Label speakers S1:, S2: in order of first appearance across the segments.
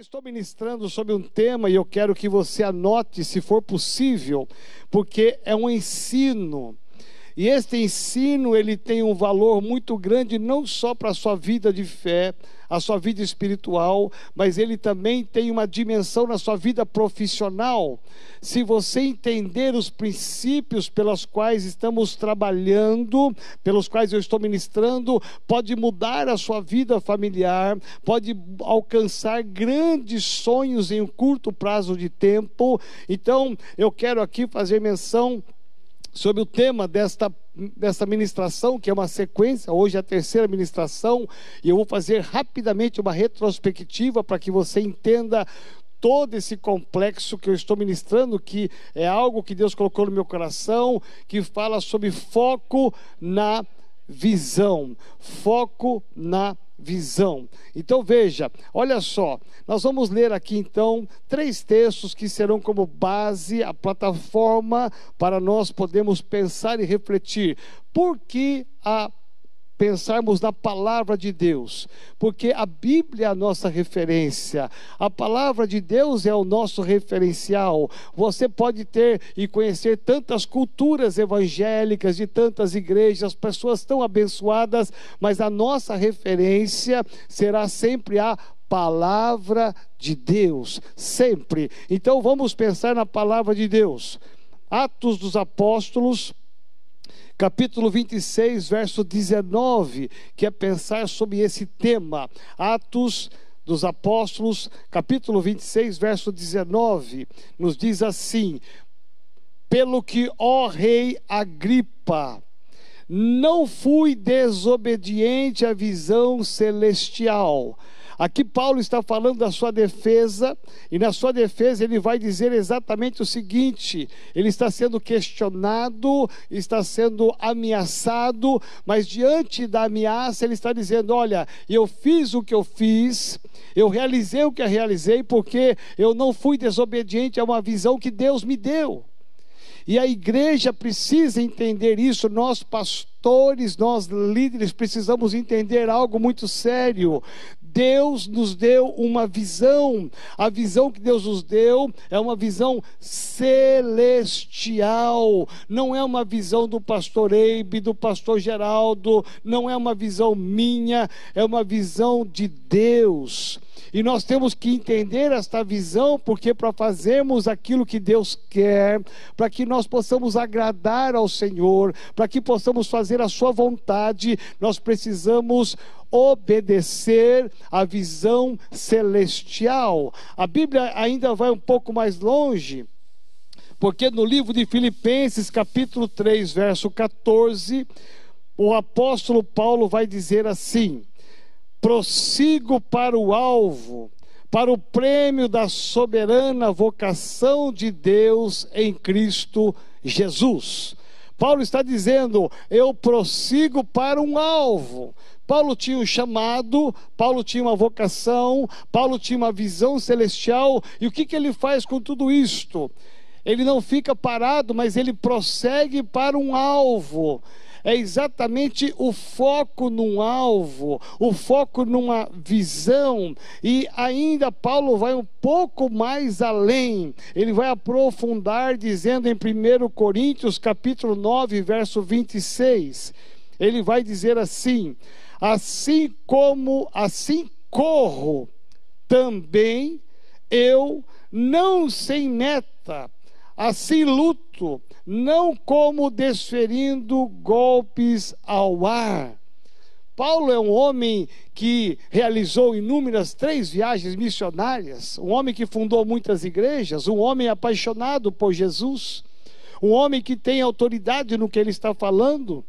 S1: Eu estou ministrando sobre um tema e eu quero que você anote, se for possível, porque é um ensino. E este ensino, ele tem um valor muito grande não só para a sua vida de fé, a sua vida espiritual, mas ele também tem uma dimensão na sua vida profissional. Se você entender os princípios pelos quais estamos trabalhando, pelos quais eu estou ministrando, pode mudar a sua vida familiar, pode alcançar grandes sonhos em um curto prazo de tempo. Então, eu quero aqui fazer menção sobre o tema desta, desta ministração, que é uma sequência, hoje é a terceira ministração, e eu vou fazer rapidamente uma retrospectiva para que você entenda todo esse complexo que eu estou ministrando, que é algo que Deus colocou no meu coração, que fala sobre foco na visão. Foco na visão visão. Então veja, olha só, nós vamos ler aqui então três textos que serão como base, a plataforma para nós podermos pensar e refletir. Por que a pensarmos na palavra de Deus, porque a Bíblia é a nossa referência, a palavra de Deus é o nosso referencial. Você pode ter e conhecer tantas culturas evangélicas de tantas igrejas, pessoas tão abençoadas, mas a nossa referência será sempre a palavra de Deus, sempre. Então vamos pensar na palavra de Deus. Atos dos Apóstolos, capítulo 26, verso 19, que é pensar sobre esse tema. Atos dos Apóstolos, capítulo 26, verso 19, nos diz assim: Pelo que, ó Rei Agripa, não fui desobediente à visão celestial Aqui Paulo está falando da sua defesa, e na sua defesa ele vai dizer exatamente o seguinte: ele está sendo questionado, está sendo ameaçado, mas diante da ameaça ele está dizendo: Olha, eu fiz o que eu fiz, eu realizei o que eu realizei, porque eu não fui desobediente a uma visão que Deus me deu. E a igreja precisa entender isso, nós pastores, nós líderes precisamos entender algo muito sério. Deus nos deu uma visão. A visão que Deus nos deu é uma visão celestial. Não é uma visão do pastor Eibe, do pastor Geraldo, não é uma visão minha, é uma visão de Deus. E nós temos que entender esta visão, porque para fazermos aquilo que Deus quer, para que nós possamos agradar ao Senhor, para que possamos fazer a Sua vontade, nós precisamos obedecer à visão celestial. A Bíblia ainda vai um pouco mais longe, porque no livro de Filipenses, capítulo 3, verso 14, o apóstolo Paulo vai dizer assim: prossigo para o alvo, para o prêmio da soberana vocação de Deus em Cristo Jesus. Paulo está dizendo: eu prossigo para um alvo. Paulo tinha um chamado, Paulo tinha uma vocação, Paulo tinha uma visão celestial, e o que, que ele faz com tudo isto? Ele não fica parado, mas ele prossegue para um alvo é exatamente o foco num alvo, o foco numa visão, e ainda Paulo vai um pouco mais além, ele vai aprofundar dizendo em 1 Coríntios capítulo 9, verso 26, ele vai dizer assim: assim como assim corro, também eu não sem meta, assim luto, não como desferindo golpes ao ar. Paulo é um homem que realizou inúmeras três viagens missionárias, um homem que fundou muitas igrejas, um homem apaixonado por Jesus, um homem que tem autoridade no que ele está falando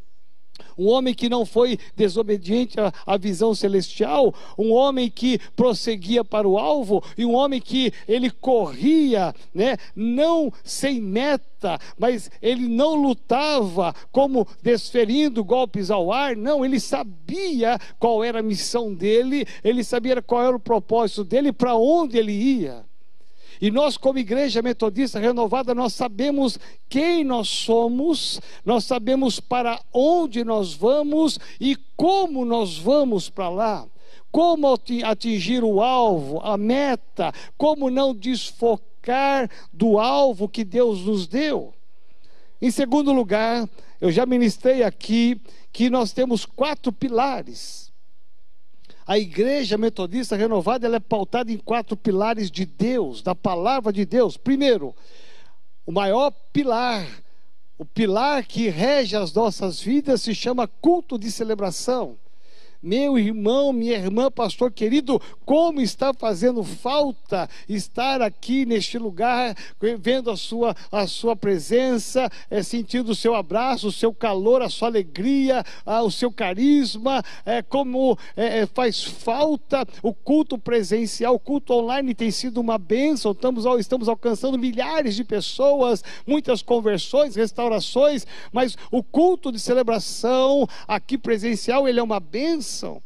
S1: um homem que não foi desobediente à, à, visão celestial, um homem que prosseguia para o alvo e um homem que ele corria, né, não sem meta, mas ele não lutava como desferindo golpes ao ar, não, ele sabia qual era a missão dele, ele sabia qual era o propósito dele, para onde ele ia. E nós, como igreja metodista renovada, nós sabemos quem nós somos, nós sabemos para onde nós vamos e como nós vamos para lá. como atingir o alvo, a meta, como não desfocar do alvo que Deus nos deu. Em segundo lugar, eu já ministrei aqui que nós temos quatro pilares. A igreja metodista renovada ela é pautada em quatro pilares de Deus, da palavra de Deus. Primeiro, o maior pilar, o pilar que rege as nossas vidas se chama culto de celebração. Meu irmão, minha irmã, pastor querido, como está fazendo falta estar aqui neste lugar, vendo a sua, a sua presença, é, sentindo o seu abraço, o seu calor, a sua alegria, o seu carisma, é, como é, faz falta o culto presencial, o culto online tem sido uma bênção, estamos, estamos alcançando milhares de pessoas, muitas conversões, restaurações, mas o culto de celebração aqui presencial, ele é uma bênção bênção.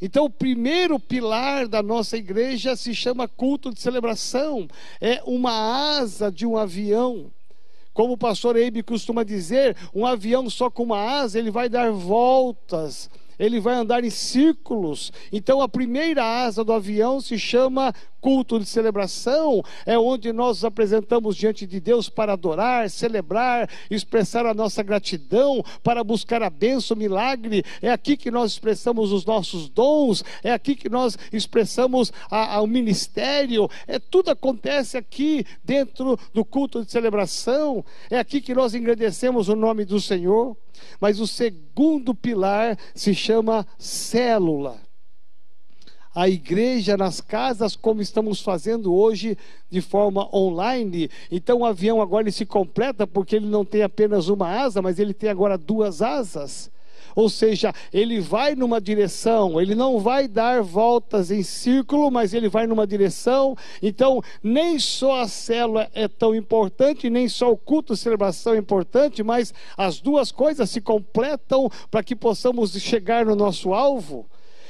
S1: Então, o primeiro pilar da nossa igreja se chama culto de celebração. É uma asa de um avião. Como o pastor Eibe costuma dizer, um avião só com uma asa, ele vai dar voltas ele vai andar em círculos. Então, a primeira asa do avião se chama culto de celebração, é onde nós nos apresentamos diante de Deus para adorar, celebrar, expressar a nossa gratidão, para buscar a bênção, o milagre. É aqui que nós expressamos os nossos dons, é aqui que nós expressamos o ministério. É tudo acontece aqui dentro do culto de celebração. É aqui que nós engrandecemos o nome do Senhor. Mas o segundo pilar se chama célula. A igreja nas casas, como estamos fazendo hoje de forma online. Então o avião agora ele se completa porque ele não tem apenas uma asa, mas ele tem agora duas asas. Ou seja, ele vai numa direção, ele não vai dar voltas em círculo, mas ele vai numa direção. Então, nem só a célula é tão importante, nem só o culto celebração é importante, mas as duas coisas se completam para que possamos chegar no nosso alvo.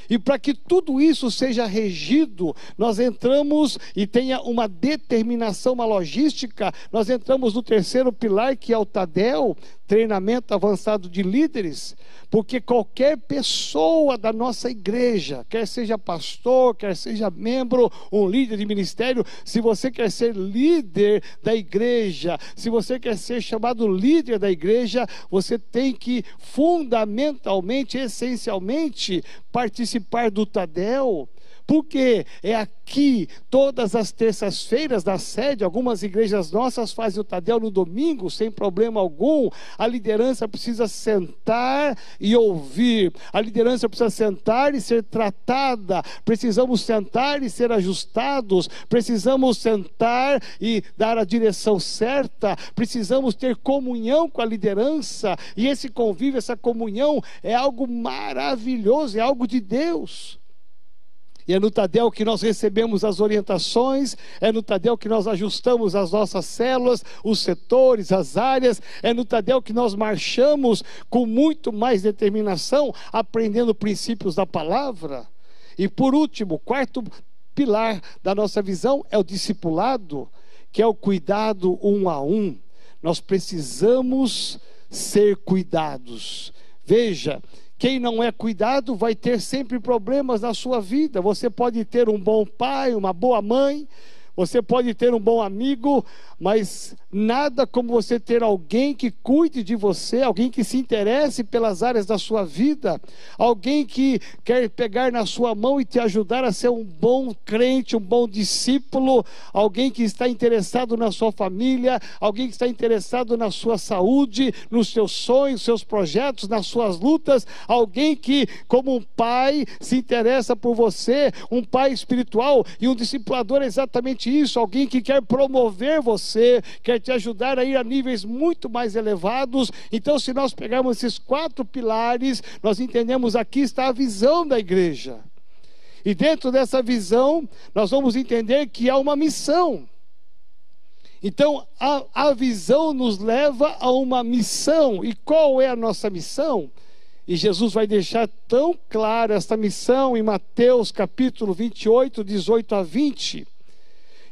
S1: E para que tudo isso seja regido, nós entramos e tenha uma determinação, uma logística, nós entramos no terceiro pilar, que é o TADEL, treinamento avançado de líderes, porque qualquer pessoa da nossa igreja, quer seja pastor, quer seja membro, um líder de ministério, se você quer ser líder da igreja, se você quer ser chamado líder da igreja, você tem que fundamentalmente, essencialmente, participar do Tadel porque é aqui, todas as terças-feiras da sede, algumas igrejas nossas fazem o Tadel no domingo, sem problema algum. A liderança precisa sentar e ouvir. A liderança precisa sentar e ser tratada. Precisamos sentar e ser ajustados. Precisamos sentar e dar a direção certa. Precisamos ter comunhão com a liderança. E esse convívio, essa comunhão é algo maravilhoso, é algo de Deus. E é no Tadel que nós recebemos as orientações, é no Tadel que nós ajustamos as nossas células, os setores, as áreas, é no Tadel que nós marchamos com muito mais determinação, aprendendo princípios da palavra. E por último, quarto pilar da nossa visão é o discipulado, que é o cuidado um a um. Nós precisamos ser cuidados. Veja, quem não é cuidado vai ter sempre problemas na sua vida. Você pode ter um bom pai, uma boa mãe, você pode ter um bom amigo, mas nada como você ter alguém que cuide de você, alguém que se interesse pelas áreas da sua vida, alguém que quer pegar na sua mão e te ajudar a ser um bom crente, um bom discípulo, alguém que está interessado na sua família, alguém que está interessado na sua saúde, nos seus sonhos, seus projetos, nas suas lutas, alguém que, como um pai, se interessa por você, um pai espiritual e um discipulador é exatamente exatamente isso, alguém que quer promover você, quer te ajudar a ir a níveis muito mais elevados. Então, se nós pegarmos esses quatro pilares, nós entendemos aqui está a visão da igreja. E dentro dessa visão, nós vamos entender que há uma missão. Então, a, a visão nos leva a uma missão. E qual é a nossa missão? E Jesus vai deixar tão clara esta missão em Mateus capítulo 28, 18 a 20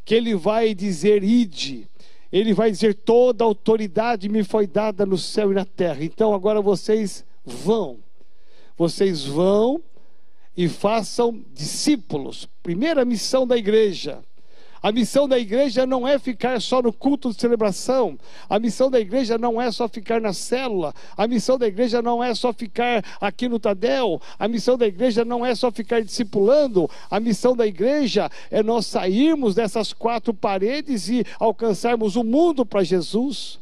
S1: que ele vai dizer: ide. Ele vai dizer: toda autoridade me foi dada no céu e na terra. Então agora vocês vão. Vocês vão e façam discípulos. Primeira missão da igreja. A missão da igreja não é ficar só no culto de celebração. A missão da igreja não é só ficar na célula. A missão da igreja não é só ficar aqui no Tadel. A missão da igreja não é só ficar discipulando. A missão da igreja é nós sairmos dessas quatro paredes e alcançarmos o mundo para Jesus.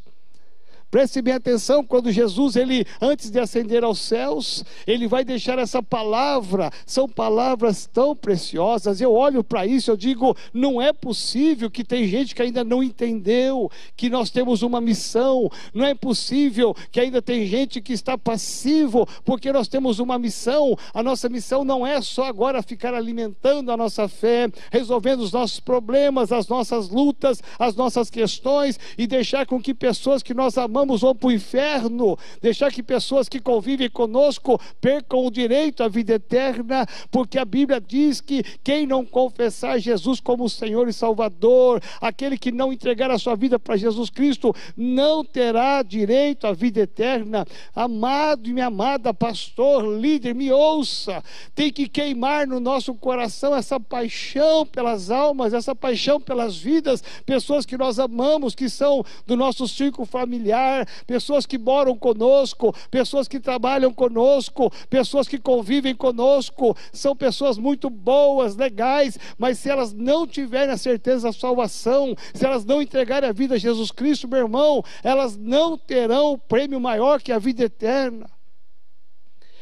S1: Preste bem atenção, quando Jesus, ele antes de ascender aos céus, ele vai deixar essa palavra, são palavras tão preciosas. Eu olho para isso, eu digo, não é possível que tem gente que ainda não entendeu que nós temos uma missão. Não é possível que ainda tem gente que está passivo, porque nós temos uma missão. A nossa missão não é só agora ficar alimentando a nossa fé, resolvendo os nossos problemas, as nossas lutas, as nossas questões e deixar com que pessoas que nós amamos vamos vão para o inferno, deixar que pessoas que convivem conosco percam o direito à vida eterna, porque a Bíblia diz que quem não confessar Jesus como Senhor e Salvador, aquele que não entregar a sua vida para Jesus Cristo, não terá direito à vida eterna. Amado e minha amada, pastor, líder, me ouça, tem que queimar no nosso coração essa paixão pelas almas, essa paixão pelas vidas, pessoas que nós amamos, que são do nosso círculo familiar pessoas que moram conosco, pessoas que trabalham conosco, pessoas que convivem conosco, são pessoas muito boas, legais, mas se elas não tiverem a certeza da salvação, se elas não entregarem a vida a Jesus Cristo, meu irmão, elas não terão o prêmio maior que a vida eterna.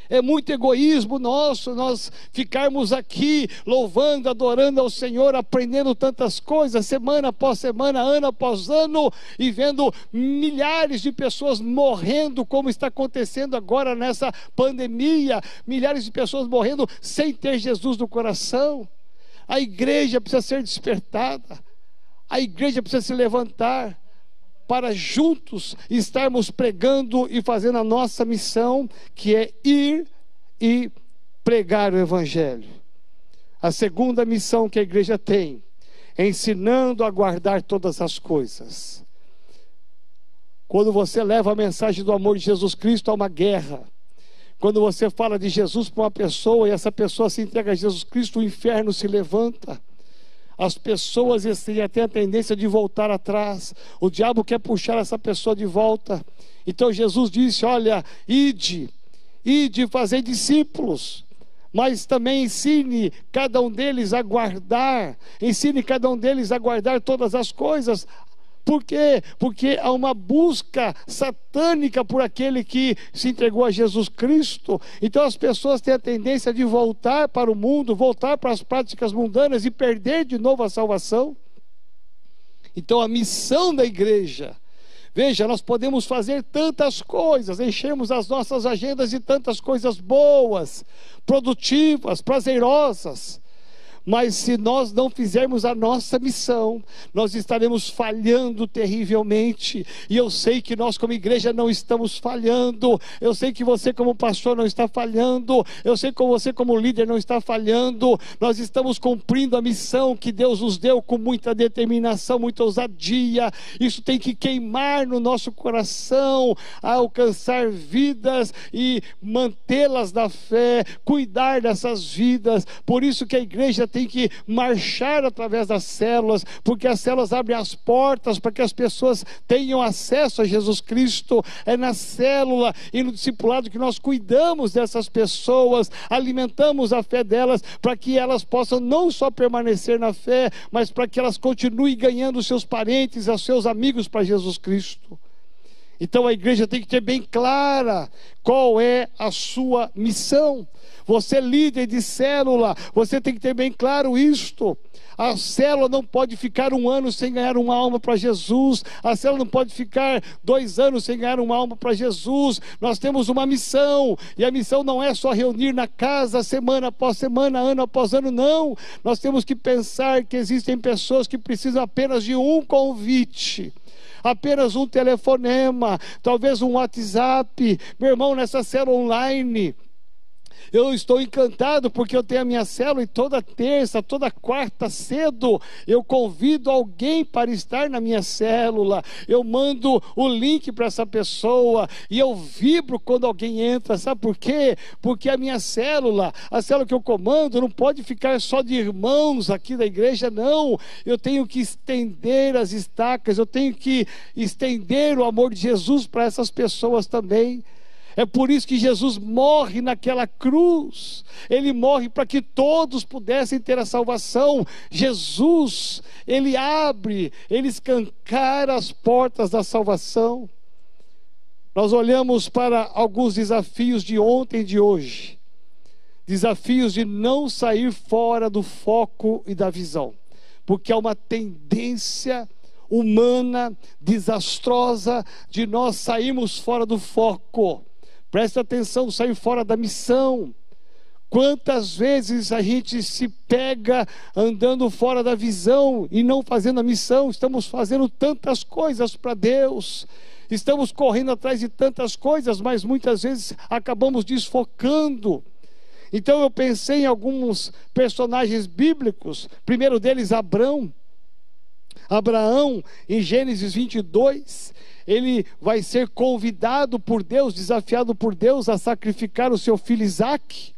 S1: É muito egoísmo nosso nós ficarmos aqui louvando, adorando ao Senhor, aprendendo tantas coisas, semana após semana, ano após ano, e vendo milhares de pessoas morrendo, como está acontecendo agora nessa pandemia. Milhares de pessoas morrendo sem ter Jesus no coração. A igreja precisa ser despertada, a igreja precisa se levantar para juntos estarmos pregando e fazendo a nossa missão, que é ir e pregar o Evangelho. A segunda missão que a igreja tem é ensinando a guardar todas as coisas. Quando você leva a mensagem do amor de Jesus Cristo a uma guerra, quando você fala de Jesus para uma pessoa e essa pessoa se entrega a Jesus Cristo, o inferno se levanta as pessoas têm até a tendência de voltar atrás. O diabo quer puxar essa pessoa de volta. Então Jesus disse: Olha, ide, ide fazer discípulos mas também ensine cada um deles a guardar, ensine cada um deles a guardar todas as coisas, por quê? Porque há uma busca satânica por aquele que se entregou a Jesus Cristo. Então as pessoas têm a tendência de voltar para o mundo, voltar para as práticas mundanas e perder de novo a salvação. Então a missão da igreja Veja, nós podemos fazer tantas coisas, enchermos as nossas agendas de tantas coisas boas, produtivas, prazerosas. Mas se nós não fizermos a nossa missão, nós estaremos falhando terrivelmente. E eu sei que nós, como igreja, não estamos falhando. Eu sei que você, como pastor, não está falhando. Eu sei que você, como líder, não está falhando. Nós estamos cumprindo a missão que Deus nos deu com muita determinação, muita ousadia. Isso tem que queimar no nosso coração, alcançar vidas e mantê-las na fé, cuidar dessas vidas. Por isso que a igreja tem tem que marchar através das células, porque as células abrem as portas para que as pessoas tenham acesso a Jesus Cristo. É na célula e no discipulado que nós cuidamos dessas pessoas, alimentamos a fé delas, para que elas possam não só permanecer na fé, mas para que elas continuem ganhando seus parentes, os seus amigos para Jesus Cristo. Então a igreja tem que ter bem clara qual é a sua missão. Você é líder de célula, você tem que ter bem claro isto. A célula não pode ficar um ano sem ganhar uma alma para Jesus. A célula não pode ficar dois anos sem ganhar uma alma para Jesus. Nós temos uma missão. E a missão não é só reunir na casa semana após semana, ano após ano, não. Nós temos que pensar que existem pessoas que precisam apenas de um convite apenas um telefonema, talvez um WhatsApp. Meu irmão, nessa célula online, Eu estou encantado porque eu tenho a minha célula e toda terça, toda quarta cedo eu convido alguém para estar na minha célula. Eu mando o link para essa pessoa e eu vibro quando alguém entra. Sabe por quê? Porque a minha célula, a célula que eu comando, não pode ficar só de irmãos aqui da igreja, não. Eu tenho que estender as estacas, eu tenho que estender o amor de Jesus para essas pessoas também. É por isso que Jesus morre naquela cruz. Ele morre para que todos pudessem ter a salvação. Jesus, ele abre, ele escancara as portas da salvação. Nós olhamos para alguns desafios de ontem e de hoje. Desafios de não sair fora do foco e da visão, porque é uma tendência humana, desastrosa, de nós sairmos fora do foco. Presta atenção, sair fora da missão. Quantas vezes a gente se pega andando fora da visão e não fazendo a missão? Estamos fazendo tantas coisas para Deus, estamos correndo atrás de tantas coisas, mas muitas vezes acabamos desfocando. Então eu pensei em alguns personagens bíblicos, primeiro deles Abraão. Abraão, em Gênesis 22, ele vai ser convidado por Deus, desafiado por Deus a sacrificar o seu filho Isaac.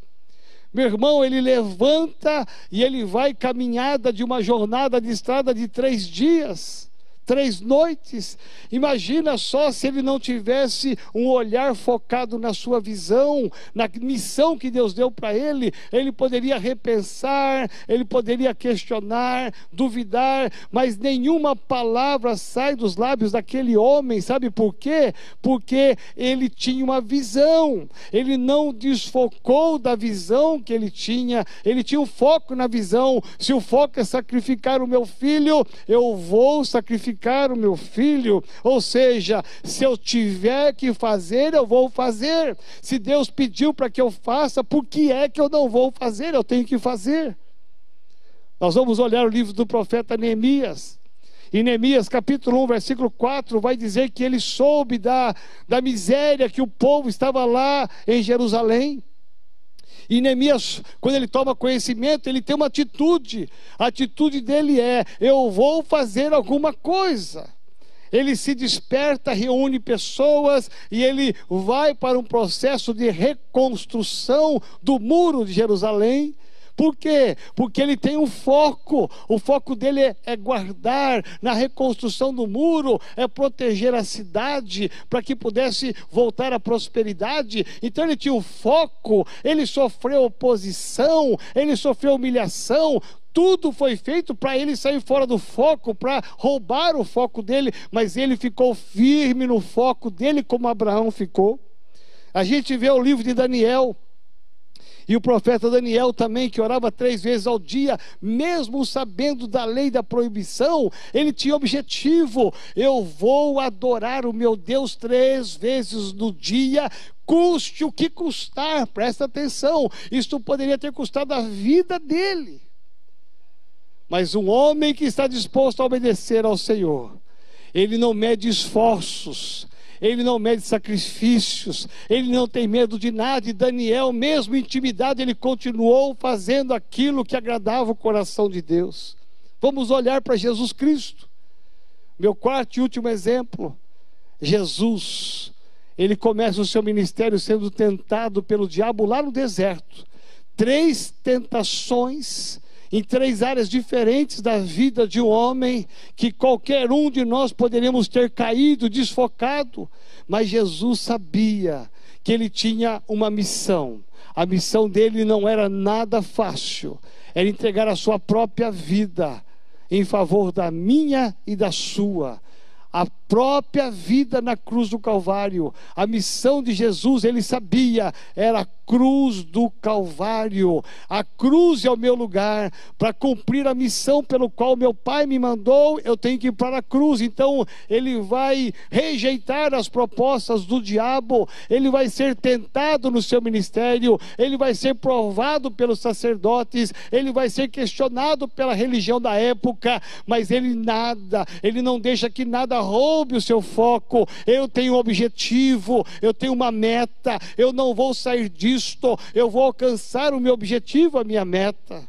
S1: Meu irmão, ele levanta e ele vai caminhada de uma jornada de estrada de três dias três noites. Imagina só se ele não tivesse um olhar focado na sua visão, na missão que Deus deu para ele. Ele poderia repensar, ele poderia questionar, duvidar, mas nenhuma palavra sai dos lábios daquele homem. Sabe por quê? Porque ele tinha uma visão. Ele não desfocou da visão que ele tinha. Ele tinha um foco na visão. Se o foco é sacrificar o meu filho, eu vou sacrificar sacrificar o meu filho. Ou seja, se eu tiver que fazer, eu vou fazer. Se Deus pediu para que eu faça, por que é que eu não vou fazer? Eu tenho que fazer. Nós vamos olhar o livro do profeta Neemias. Em Neemias capítulo 1, versículo 4, vai dizer que ele soube da, da miséria que o povo estava lá em Jerusalém. E Neemias, quando ele toma conhecimento, ele tem uma atitude. A atitude dele é: eu vou fazer alguma coisa. Ele se desperta, reúne pessoas e ele vai para um processo de reconstrução do muro de Jerusalém. Por quê? Porque ele tem um foco. O foco dele é, guardar na reconstrução do muro, é proteger a cidade para que pudesse voltar à prosperidade. Então ele tinha um foco, ele sofreu oposição, ele sofreu humilhação, tudo foi feito para ele sair fora do foco, para roubar o foco dele, mas ele ficou firme no foco dele, como Abraão ficou. A gente vê o livro de Daniel, e o profeta Daniel também, que orava três vezes ao dia, mesmo sabendo da lei da proibição, ele tinha objetivo: eu vou adorar o meu Deus três vezes no dia, custe o que custar, presta atenção, isto poderia ter custado a vida dele. Mas um homem que está disposto a obedecer ao Senhor, ele não mede esforços, ele não mede sacrifícios, ele não tem medo de nada. E Daniel, mesmo intimidado, ele continuou fazendo aquilo que agradava o coração de Deus. Vamos olhar para Jesus Cristo. Meu quarto e último exemplo, Jesus. Ele começa o seu ministério sendo tentado pelo diabo lá no deserto. Três tentações em três áreas diferentes da vida de um homem, que qualquer um de nós poderíamos ter caído, desfocado, mas Jesus sabia que ele tinha uma missão. A missão dele não era nada fácil, era entregar a sua própria vida em favor da minha e da sua. A própria vida na cruz do Calvário. A missão de Jesus, ele sabia, era cruz do Calvário. A cruz é o meu lugar. Para cumprir a missão pelo qual meu Pai me mandou, eu tenho que ir para a cruz. Então, ele vai rejeitar as propostas do diabo, ele vai ser tentado no seu ministério, ele vai ser provado pelos sacerdotes, ele vai ser questionado pela religião da época, mas ele nada, ele não deixa que nada roube sob o seu foco. Eu tenho um objetivo, eu tenho uma meta, eu não vou sair disto, eu vou alcançar o meu objetivo, a minha meta.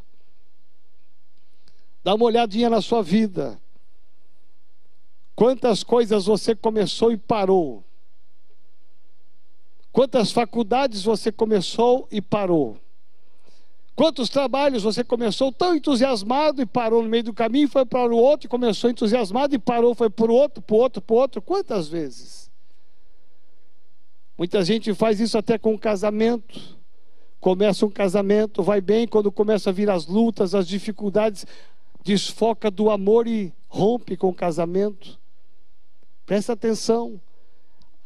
S1: Dá uma olhadinha na sua vida. Quantas coisas você começou e parou? Quantas faculdades você começou e parou? Quantos trabalhos você começou tão entusiasmado e parou no meio do caminho, foi para o outro, e começou entusiasmado e parou, foi para o outro, para o outro, para o outro? Quantas vezes? Muita gente faz isso até com o casamento. Começa um casamento, vai bem, quando começa a vir as lutas, as dificuldades, desfoca do amor e rompe com o casamento. Presta atenção.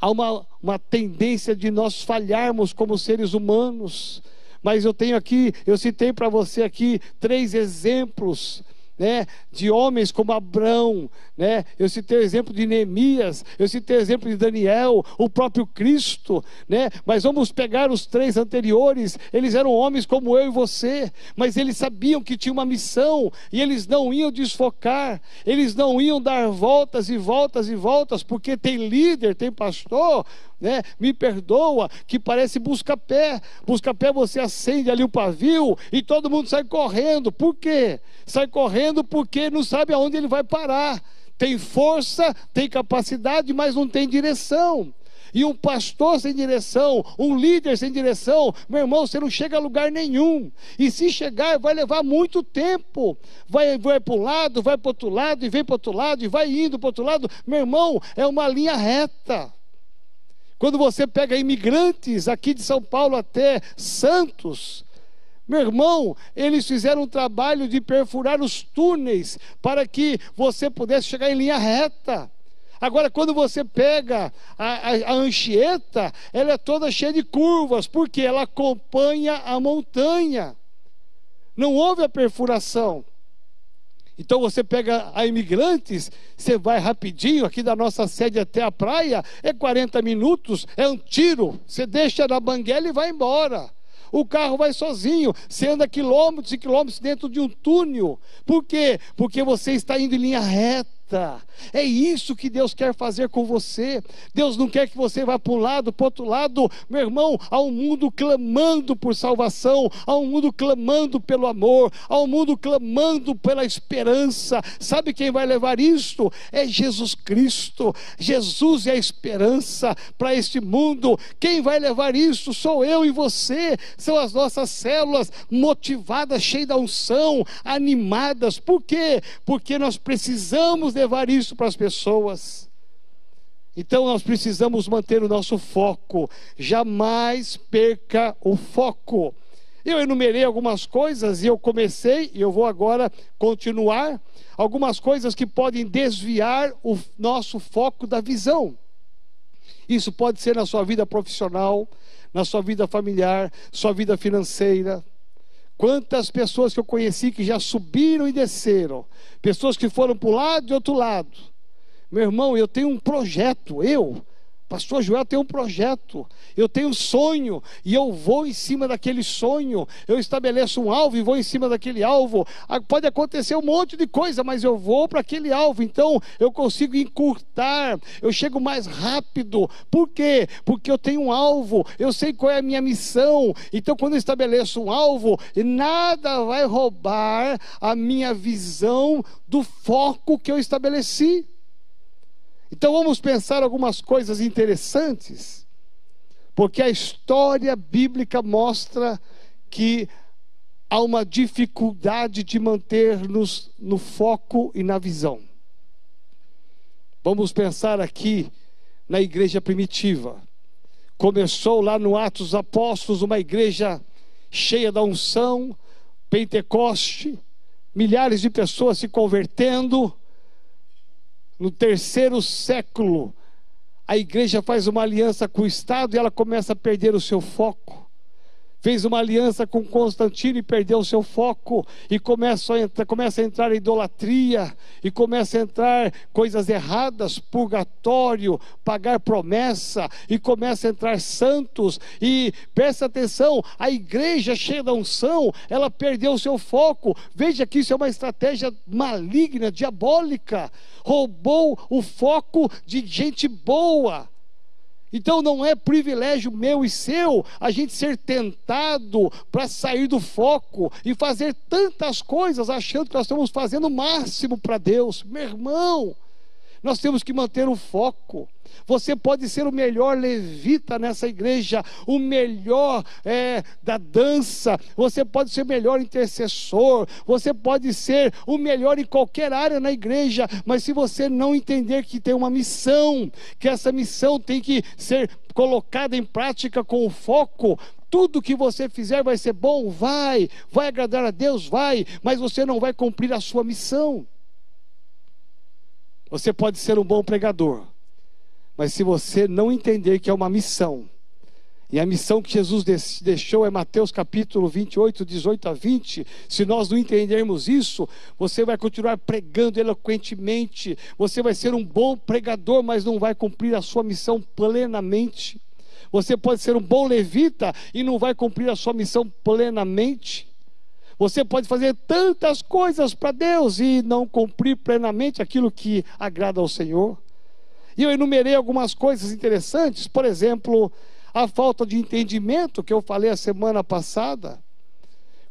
S1: Há uma, uma tendência de nós falharmos como seres humanos. Mas eu tenho aqui, eu citei para você aqui três exemplos né, de homens como Abraão, né? Eu citei o exemplo de Neemias, eu citei o exemplo de Daniel, o próprio Cristo, né? Mas vamos pegar os três anteriores, eles eram homens como eu e você, mas eles sabiam que tinha uma missão e eles não iam desfocar, eles não iam dar voltas e voltas e voltas, porque tem líder, tem pastor, né? Me perdoa, que parece busca-pé. Busca-pé você acende ali o pavio e todo mundo sai correndo. Por quê? Sai correndo porque não sabe aonde ele vai parar. Tem força, tem capacidade, mas não tem direção. E um pastor sem direção, um líder sem direção, meu irmão, você não chega a lugar nenhum. E se chegar, vai levar muito tempo. Vai, vai para um lado, vai para outro lado, e vem para outro lado, e vai indo para outro lado. Meu irmão, é uma linha reta. Quando você pega imigrantes aqui de São Paulo até Santos, meu irmão, eles fizeram um trabalho de perfurar os túneis para que você pudesse chegar em linha reta. Agora, quando você pega a, a, a, Anchieta, ela é toda cheia de curvas, porque ela acompanha a montanha. Não houve a perfuração. Então você pega a imigrantes, você vai rapidinho, aqui da nossa sede até a praia, é 40 minutos, é um tiro. Você deixa na banguela e vai embora. O carro vai sozinho, você anda quilômetros e quilômetros dentro de um túnel. Por quê? Porque você está indo em linha reta. É isso que Deus quer fazer com você. Deus não quer que você vá para um lado, para outro lado. Meu irmão, há um mundo clamando por salvação, há um mundo clamando pelo amor, há um mundo clamando pela esperança. Sabe quem vai levar isto? É Jesus Cristo. Jesus é a esperança para este mundo. Quem vai levar isso? Sou eu e você. São as nossas células motivadas, cheias da unção, animadas. Por quê? Porque nós precisamos levar isso para as pessoas. Então nós precisamos manter o nosso foco, jamais perca o foco. Eu enumerei algumas coisas e eu comecei, e eu vou agora continuar, algumas coisas que podem desviar o nosso foco da visão. Isso pode ser na sua vida profissional, na sua vida familiar, sua vida financeira, Quantas pessoas que eu conheci que já subiram e desceram, pessoas que foram para um lado e outro lado. Meu irmão, eu tenho um projeto, eu, Pastor Joel tem um projeto, eu tenho um sonho e eu vou em cima daquele sonho, eu estabeleço um alvo e vou em cima daquele alvo. Ah, pode acontecer um monte de coisa, mas eu vou para aquele alvo, então eu consigo encurtar, eu chego mais rápido. Por quê? Porque eu tenho um alvo, eu sei qual é a minha missão. Então, quando eu estabeleço um alvo, nada vai roubar a minha visão do foco que eu estabeleci. Então vamos pensar algumas coisas interessantes, porque a história bíblica mostra que há uma dificuldade de manter-nos no foco e na visão. Vamos pensar aqui na igreja primitiva. Começou lá no Atos dos Apóstolos, uma igreja cheia da unção, Pentecoste, milhares de pessoas se convertendo no terceiro século, a igreja faz uma aliança com o Estado e ela começa a perder o seu foco. Fez uma aliança com Constantino e perdeu seu foco, e começa a, entrar, começa a entrar idolatria, e começa a entrar coisas erradas, purgatório, pagar promessa, e começa a entrar santos, e presta atenção, a igreja cheia da unção, ela perdeu o seu foco, veja que isso é uma estratégia maligna, diabólica, roubou o foco de gente boa, então não é privilégio meu e seu a gente ser tentado para sair do foco e fazer tantas coisas achando que nós estamos fazendo o máximo para Deus. Meu irmão, nós temos que manter o foco. Você pode ser o melhor levita nessa igreja, o melhor é, da dança, você pode ser o melhor intercessor, você pode ser o melhor em qualquer área na igreja, mas se você não entender que tem uma missão, que essa missão tem que ser colocada em prática com foco, tudo que você fizer vai ser bom, vai, vai agradar a Deus, vai, mas você não vai cumprir a sua missão. Você pode ser um bom pregador, mas se você não entender que é uma missão, e a missão que Jesus deixou é Mateus capítulo 28, 18 a 20. Se nós não entendermos isso, você vai continuar pregando eloquentemente, você vai ser um bom pregador, mas não vai cumprir a sua missão plenamente. Você pode ser um bom levita e não vai cumprir a sua missão plenamente. Você pode fazer tantas coisas para Deus e não cumprir plenamente aquilo que agrada ao Senhor. E eu enumerei algumas coisas interessantes, por exemplo, a falta de entendimento que eu falei a semana passada.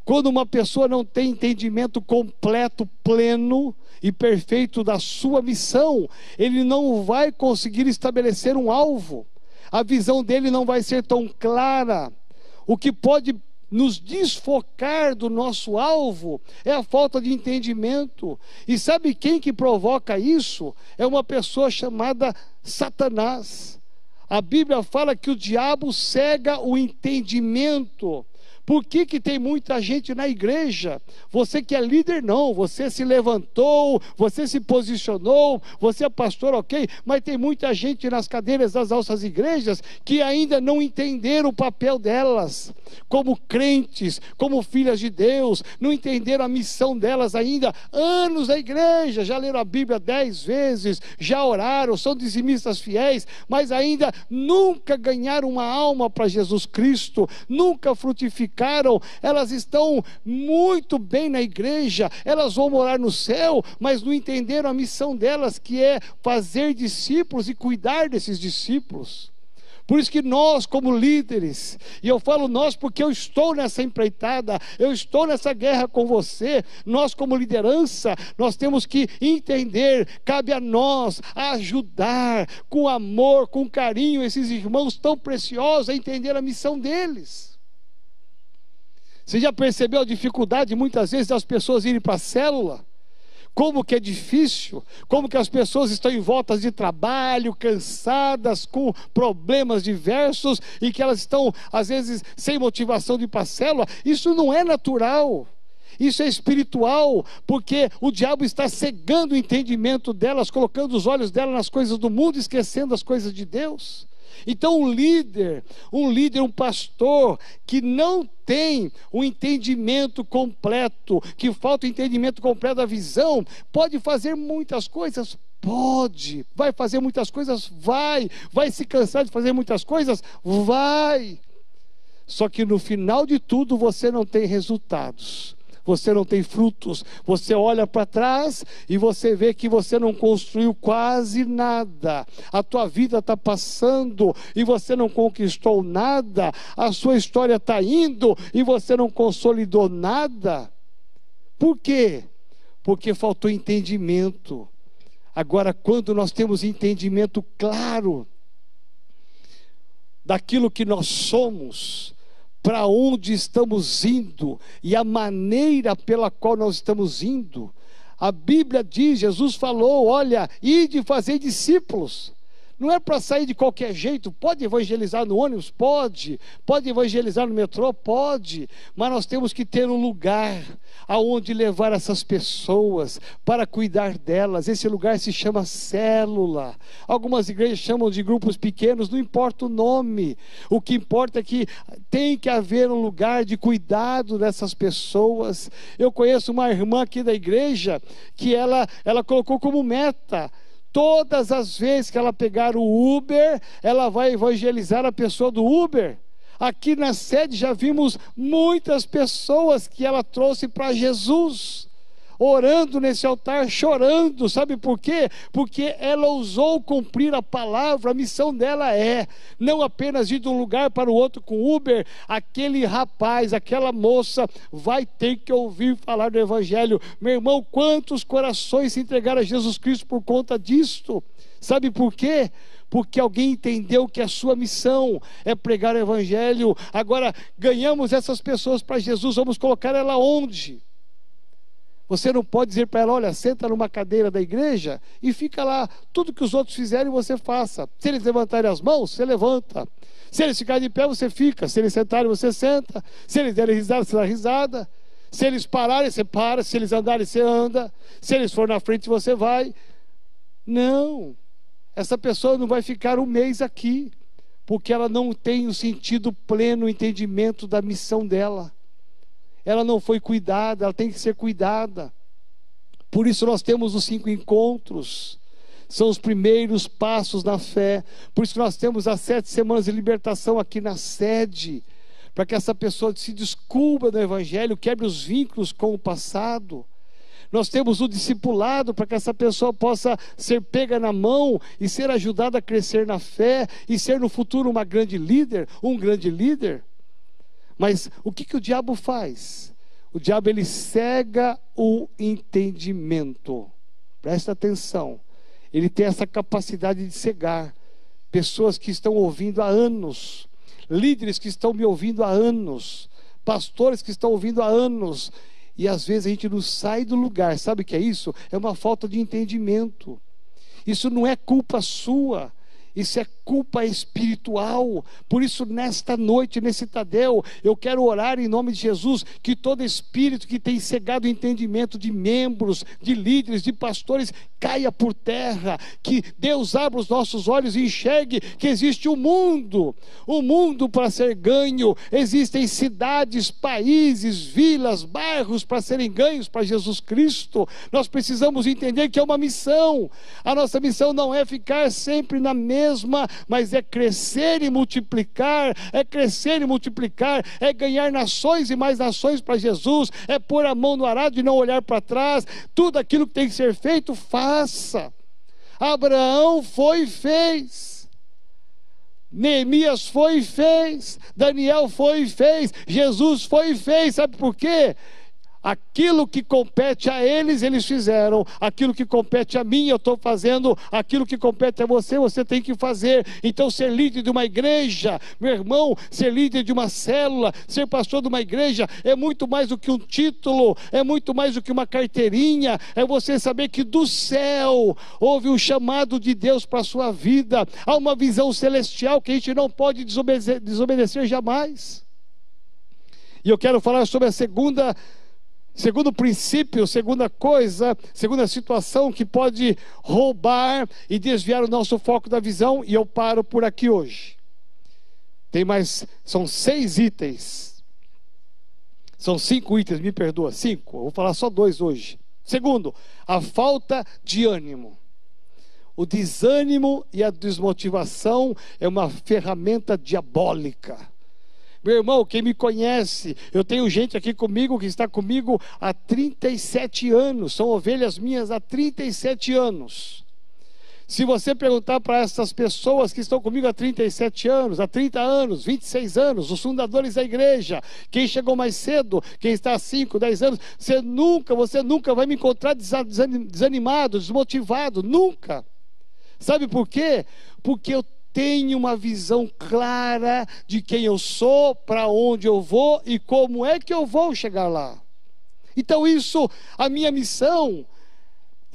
S1: Quando uma pessoa não tem entendimento completo, pleno e perfeito da sua missão, ele não vai conseguir estabelecer um alvo. A visão dele não vai ser tão clara. O que pode nos desfocar do nosso alvo é a falta de entendimento. E sabe quem que provoca isso? É uma pessoa chamada Satanás. A Bíblia fala que o diabo cega o entendimento por que, que tem muita gente na igreja? Você que é líder, não. Você se levantou, você se posicionou, você é pastor, ok. Mas tem muita gente nas cadeiras das nossas igrejas que ainda não entenderam o papel delas como crentes, como filhas de Deus, não entenderam a missão delas ainda. Anos na igreja, já leram a Bíblia dez vezes, já oraram, são dizimistas fiéis, mas ainda nunca ganharam uma alma para Jesus Cristo, nunca frutificaram ficaram, elas estão muito bem na igreja, elas vão morar no céu, mas não entenderam a missão delas, que é fazer discípulos e cuidar desses discípulos. Por isso que nós, como líderes, e eu falo nós porque eu estou nessa empreitada, eu estou nessa guerra com você, nós, como liderança, nós temos que entender, cabe a nós ajudar com amor, com carinho, esses irmãos tão preciosos a entender a missão deles. Você já percebeu a dificuldade muitas vezes das pessoas irem para a célula? Como que é difícil, como que as pessoas estão em voltas de trabalho, cansadas, com problemas diversos e que elas estão, às vezes, sem motivação de ir para a célula. Isso não é natural. Isso é espiritual, porque o diabo está cegando o entendimento delas, colocando os olhos dela nas coisas do mundo, esquecendo as coisas de Deus. Então, um líder, um líder, um pastor que não tem o um entendimento completo, que falta o entendimento completo da visão, pode fazer muitas coisas, pode. Vai fazer muitas coisas, vai. Vai se cansar de fazer muitas coisas, vai. Só que no final de tudo você não tem resultados você não tem frutos. Você olha para trás e você vê que você não construiu quase nada. A tua vida está passando e você não conquistou nada. A sua história está indo e você não consolidou nada. Por quê? Porque faltou entendimento. Agora, quando nós temos entendimento claro daquilo que nós somos, para onde estamos indo e a maneira pela qual nós estamos indo. A Bíblia diz, Jesus falou: olha, ide fazer discípulos. Não é para sair de qualquer jeito. Pode evangelizar no ônibus? Pode. Pode evangelizar no metrô? Pode. Mas nós temos que ter um lugar aonde levar essas pessoas para cuidar delas. Esse lugar se chama célula. Algumas igrejas chamam de grupos pequenos, não importa o nome. O que importa é que tem que haver um lugar de cuidado dessas pessoas. Eu conheço uma irmã aqui da igreja que ela, ela colocou como meta todas as vezes que ela pegar o Uber, ela vai evangelizar a pessoa do Uber. Aqui na sede já vimos muitas pessoas que ela trouxe para Jesus orando nesse altar, chorando. Sabe por quê? Porque ela ousou cumprir a palavra, a missão dela é não apenas ir de um lugar para o outro com Uber, aquele rapaz, aquela moça vai ter que ouvir falar do Evangelho. Meu irmão, quantos corações se entregaram a Jesus Cristo por conta disto? Sabe por quê? porque alguém entendeu que a sua missão é pregar o Evangelho. Agora, ganhamos essas pessoas para Jesus, vamos colocar ela onde? Você não pode dizer para ela: olha, senta numa cadeira da igreja e fica lá. Tudo que os outros fizerem, você faça. Se eles levantarem as mãos, você levanta. Se eles ficarem de pé, você fica. Se eles sentarem, você senta. Se eles derem risada, você dá risada. Se eles pararem, você para. Se eles andarem, você anda. Se eles forem na frente, você vai. Não. Essa pessoa não vai ficar um mês aqui, porque ela não tem o sentido pleno, o entendimento da missão dela ela não foi cuidada, ela tem que ser cuidada. Por isso nós temos os cinco encontros. São os primeiros passos na fé. Por isso nós temos as sete semanas de libertação aqui na sede. Para que essa pessoa se descubra do Evangelho, quebre os vínculos com o passado. Nós temos o discipulado para que essa pessoa possa ser pega na mão e ser ajudada a crescer na fé e ser no futuro uma grande líder, um grande líder. Mas o que, que o diabo faz? O diabo ele cega o entendimento. Presta atenção. Ele tem essa capacidade de cegar pessoas que estão ouvindo há anos, líderes que estão me ouvindo há anos, pastores que estão ouvindo há anos, e às vezes a gente não sai do lugar. Sabe o que é isso? É uma falta de entendimento. Isso não é culpa sua. Isso é culpa espiritual. Por isso, nesta noite, nesse Tadel, eu quero orar em nome de Jesus que todo espírito que tem cegado o entendimento de membros, de líderes, de pastores, caia por terra. Que Deus abra os nossos olhos e enxergue que existe um mundo, um mundo para ser ganho. Existem cidades, países, vilas, bairros para serem ganhos para Jesus Cristo. Nós precisamos entender que é uma missão. A nossa missão não é ficar sempre na mesma mesma, mas é crescer e multiplicar, é crescer e multiplicar, é ganhar nações e mais nações para Jesus, é pôr a mão no arado e não olhar para trás. Tudo aquilo que tem que ser feito, faça. Abraão foi e fez. Neemias foi e fez, Daniel foi e fez, Jesus foi e fez, sabe por quê? Aquilo que compete a eles, eles fizeram. Aquilo que compete a mim, eu estou fazendo. Aquilo que compete a você, você tem que fazer. Então, ser líder de uma igreja, meu irmão, ser líder de uma célula, ser pastor de uma igreja, é muito mais do que um título, é muito mais do que uma carteirinha. É você saber que do céu houve um chamado de Deus para a sua vida. Há uma visão celestial que a gente não pode desobedecer, desobedecer jamais. E eu quero falar sobre a segunda Segundo princípio, segunda coisa, segunda situação que pode roubar e desviar o nosso foco da visão, e eu paro por aqui hoje. Tem mais, são seis itens. São cinco itens, me perdoa, cinco. Eu vou falar só dois hoje. Segundo, a falta de ânimo. O desânimo e a desmotivação é uma ferramenta diabólica meu irmão, quem me conhece, eu tenho gente aqui comigo que está comigo há 37 anos, são ovelhas minhas há 37 anos. Se você perguntar para essas pessoas que estão comigo há 37 anos, há 30 anos, 26 anos, os fundadores da igreja, quem chegou mais cedo, quem está há 5, 10 anos, você nunca, você nunca vai me encontrar desanimado, desmotivado, nunca. Sabe por quê? Porque eu tenho uma visão clara de quem eu sou, para onde eu vou e como é que eu vou chegar lá. Então, isso, a minha missão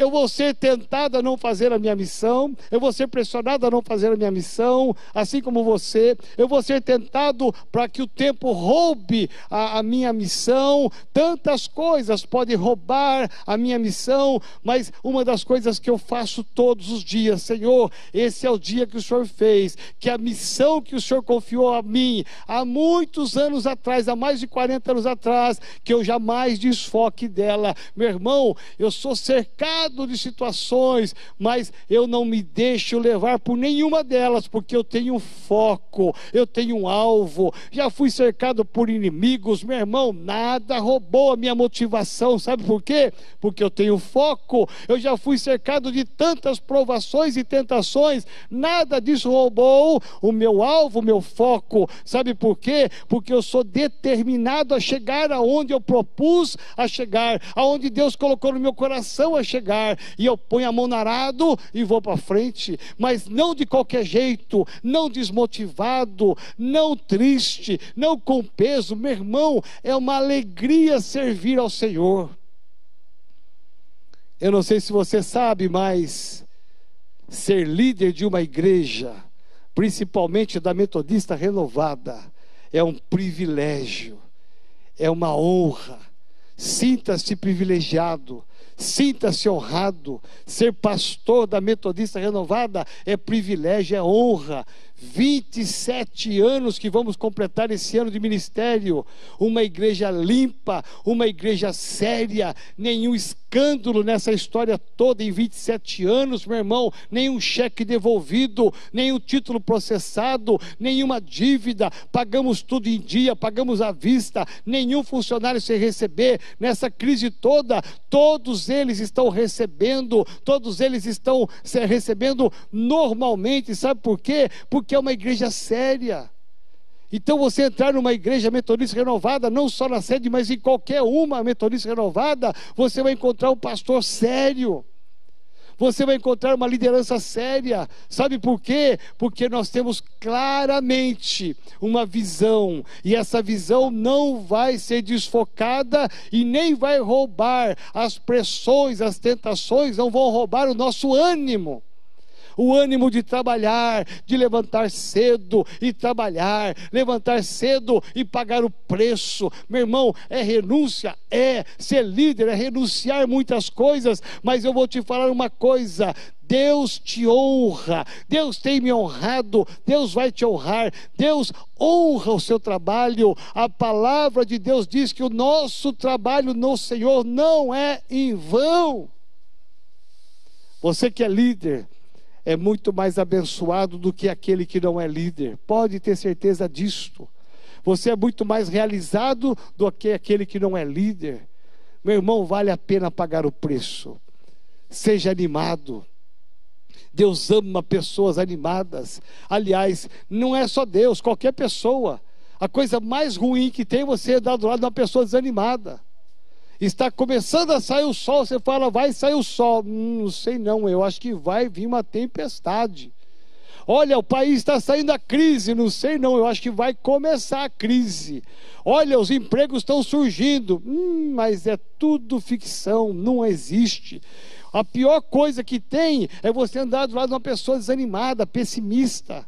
S1: eu vou ser tentado a não fazer a minha missão, eu vou ser pressionado a não fazer a minha missão, assim como você, eu vou ser tentado para que o tempo roube a, a minha missão. Tantas coisas podem roubar a minha missão, mas uma das coisas que eu faço todos os dias, Senhor, esse é o dia que o Senhor fez, que a missão que o Senhor confiou a mim há muitos anos atrás, há mais de 40 anos atrás, que eu jamais desfoque dela. Meu irmão, eu sou cercado de situações, mas eu não me deixo levar por nenhuma delas, porque eu tenho foco, eu tenho um alvo. Já fui cercado por inimigos, meu irmão, nada roubou a minha motivação, sabe por quê? Porque eu tenho foco. Eu já fui cercado de tantas provações e tentações, nada disso roubou o meu alvo, o meu foco. Sabe por quê? Porque eu sou determinado a chegar aonde eu propus a chegar, aonde Deus colocou no meu coração a chegar, e eu ponho a mão no arado e vou para frente, mas não de qualquer jeito, não desmotivado, não triste, não com peso, meu irmão, é uma alegria servir ao Senhor. Eu não sei se você sabe, mas ser líder de uma igreja, principalmente da Metodista Renovada, é um privilégio, é uma honra. Sinta-se privilegiado, sinta-se honrado. Ser pastor da Metodista Renovada é privilégio, é honra. 27 anos que vamos completar esse ano de ministério, uma igreja limpa, uma igreja séria, nenhum escândalo nessa história toda em 27 anos, meu irmão, nenhum cheque devolvido, nenhum título processado, nenhuma dívida, pagamos tudo em dia, pagamos à vista, nenhum funcionário sem receber, nessa crise toda, todos eles estão recebendo, todos eles estão recebendo normalmente, sabe por quê? Porque que é uma igreja séria. Então você entrar numa igreja metodista renovada, não só na sede, mas em qualquer uma metodista renovada, você vai encontrar um pastor sério. Você vai encontrar uma liderança séria. Sabe por quê? Porque nós temos claramente uma visão, e essa visão não vai ser desfocada e nem vai roubar as pressões, as tentações, não vão roubar o nosso ânimo o ânimo de trabalhar, de levantar cedo e trabalhar, levantar cedo e pagar o preço. Meu irmão, é renúncia, é ser líder, é renunciar muitas coisas, mas eu vou te falar uma coisa: Deus te honra, Deus tem me honrado, Deus vai te honrar, Deus honra o seu trabalho. A palavra de Deus diz que o nosso trabalho no Senhor não é em vão. Você que é líder, é muito mais abençoado do que aquele que não é líder. Pode ter certeza disto. Você é muito mais realizado do que aquele que não é líder. Meu irmão, vale a pena pagar o preço. Seja animado. Deus ama pessoas animadas. Aliás, não é só Deus, qualquer pessoa. A coisa mais ruim que tem é você dar do lado de uma pessoa desanimada está começando a sair o sol, você fala, vai sair o sol. Hum, não sei não, eu acho que vai vir uma tempestade. Olha, o país está saindo da crise, não sei não, eu acho que vai começar a crise. Olha, os empregos estão surgindo, hum, mas é tudo ficção, não existe. A pior coisa que tem é você andar do lado de uma pessoa desanimada, pessimista.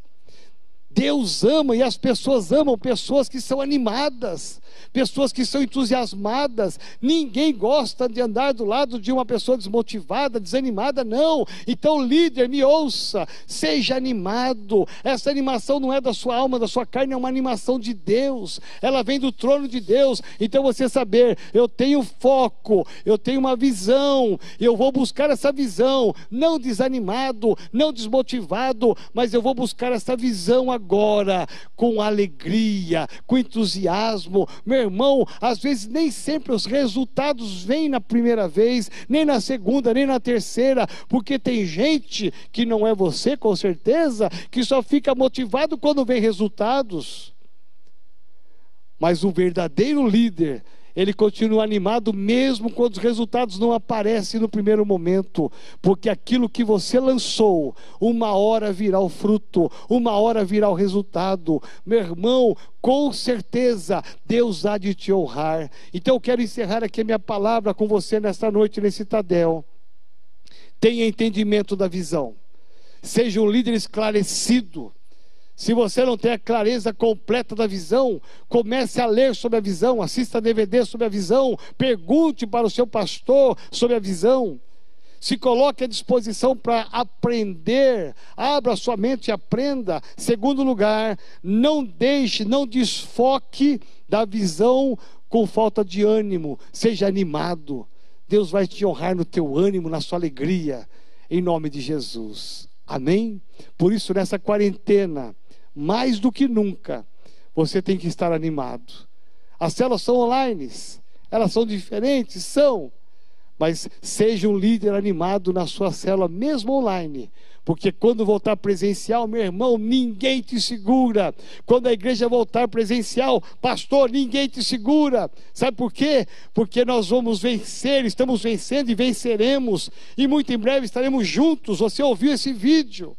S1: Deus ama e as pessoas amam pessoas que são animadas pessoas que são entusiasmadas. Ninguém gosta de andar do lado de uma pessoa desmotivada, desanimada, não. Então, líder, me ouça, seja animado. Essa animação não é da sua alma, da sua carne, é uma animação de Deus. Ela vem do trono de Deus. Então, você saber, eu tenho foco, eu tenho uma visão, eu vou buscar essa visão, não desanimado, não desmotivado, mas eu vou buscar essa visão agora, com alegria, com entusiasmo, meu irmão, às vezes nem sempre os resultados vêm na primeira vez, nem na segunda, nem na terceira, porque tem gente que não é você, com certeza, que só fica motivado quando vem resultados. Mas o verdadeiro líder, ele continua animado mesmo quando os resultados não aparecem no primeiro momento, porque aquilo que você lançou, uma hora virá o fruto, uma hora virá o resultado. Meu irmão, com certeza Deus há de te honrar. Então eu quero encerrar aqui a minha palavra com você nesta noite nesse Tadel. tenha entendimento da visão. Seja um líder esclarecido. Se você não tem a clareza completa da visão, comece a ler sobre a visão, assista DVD sobre a visão, pergunte para o seu pastor sobre a visão. Se coloque à disposição para aprender, abra sua mente e aprenda. Segundo lugar, não deixe, não desfoque da visão com falta de ânimo, seja animado. Deus vai te honrar no teu ânimo, na sua alegria, em nome de Jesus. Amém? Por isso, nessa quarentena, mais do que nunca, você tem que estar animado. As células são online, elas são diferentes, são, mas seja um líder animado na sua célula, mesmo online. Porque quando voltar presencial, meu irmão, ninguém te segura. Quando a igreja voltar presencial, pastor, ninguém te segura. Sabe por quê? Porque nós vamos vencer, estamos vencendo e venceremos. E muito em breve estaremos juntos. Você ouviu esse vídeo?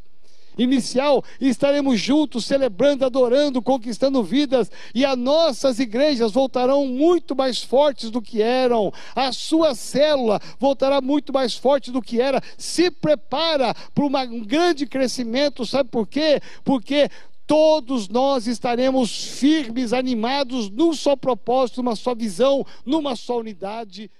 S1: Inicial estaremos juntos celebrando, adorando, conquistando vidas e as nossas igrejas voltarão muito mais fortes do que eram. A sua célula voltará muito mais forte do que era. Se prepara para um grande crescimento, sabe por quê? Porque todos nós estaremos firmes, animados num só propósito, numa só visão, numa só unidade.